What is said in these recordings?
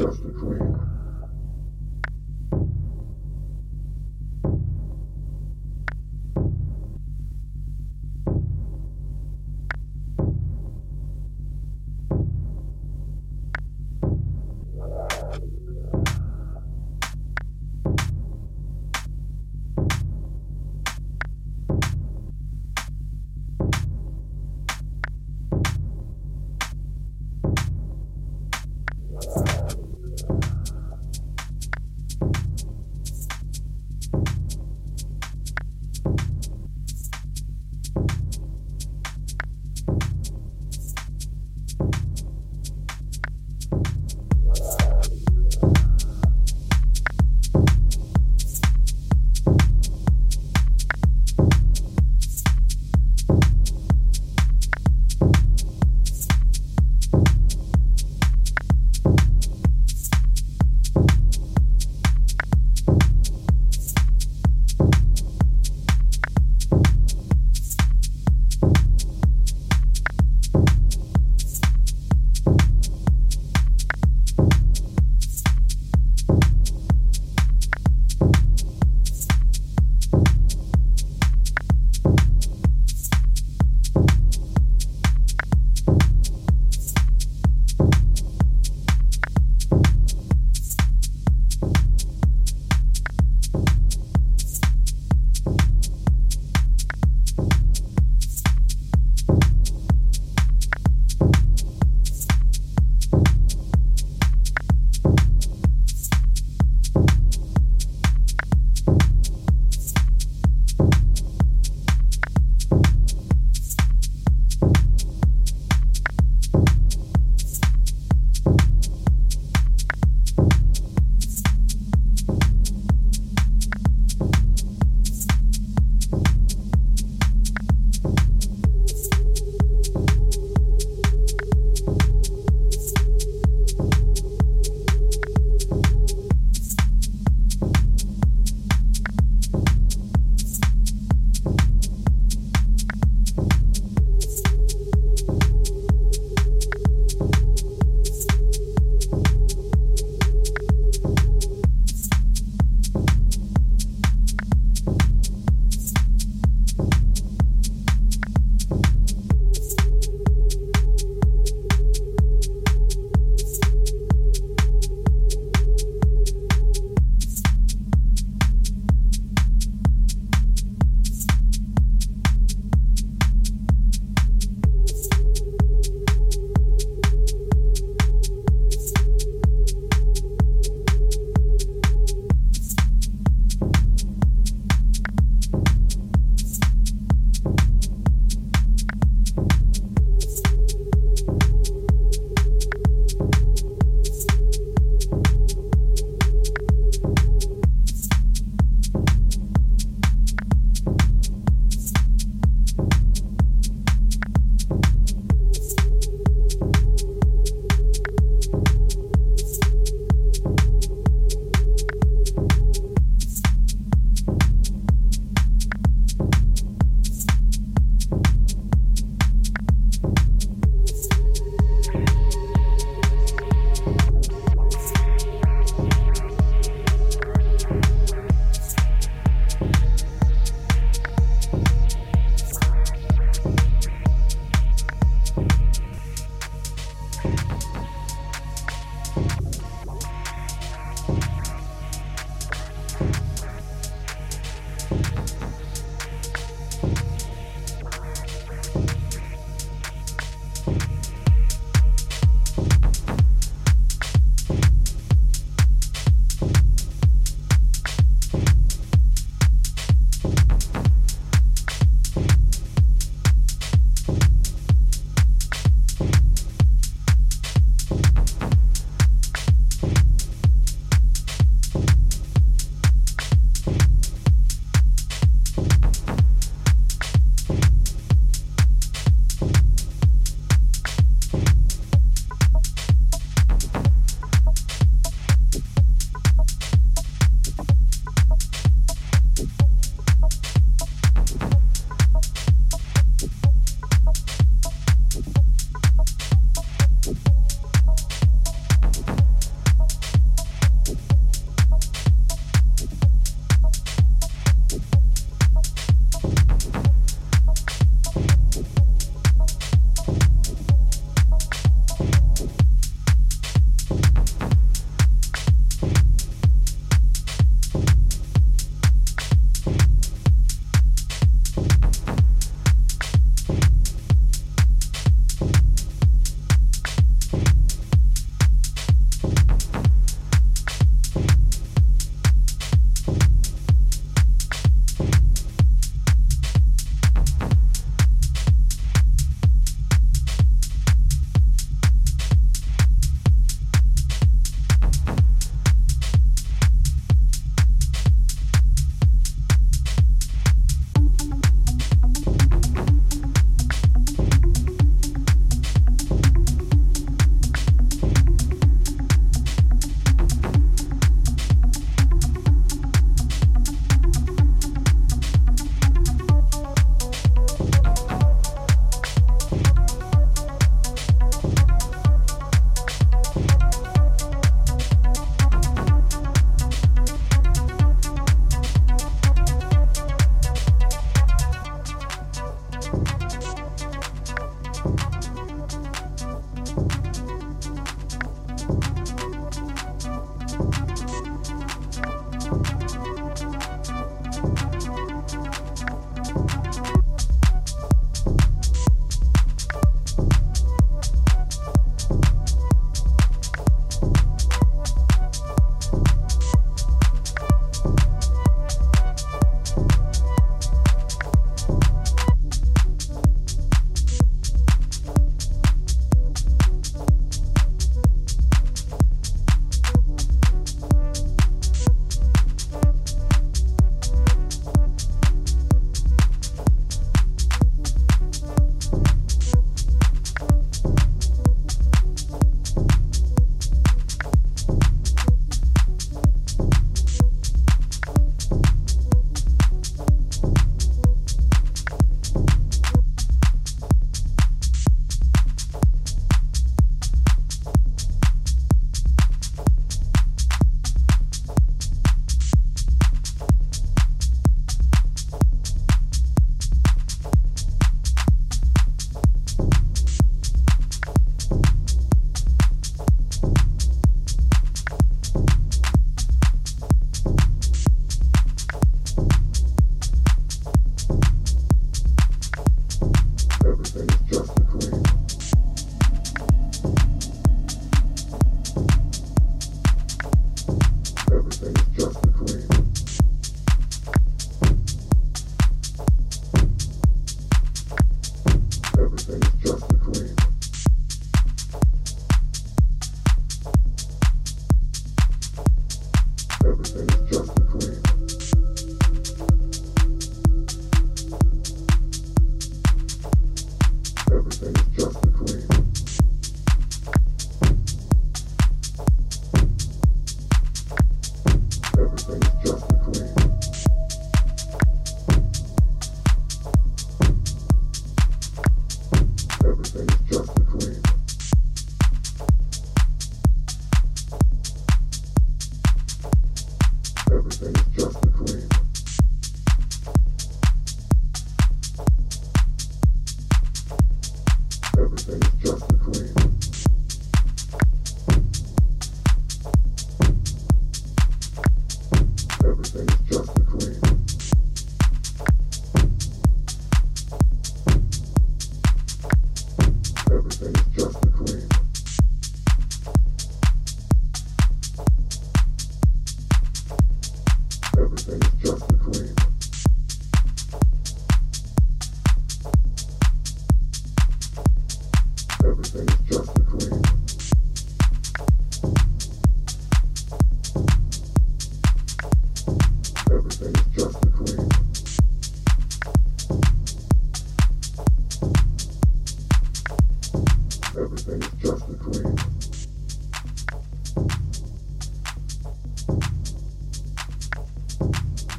just a dream.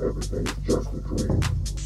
Everything is just a dream.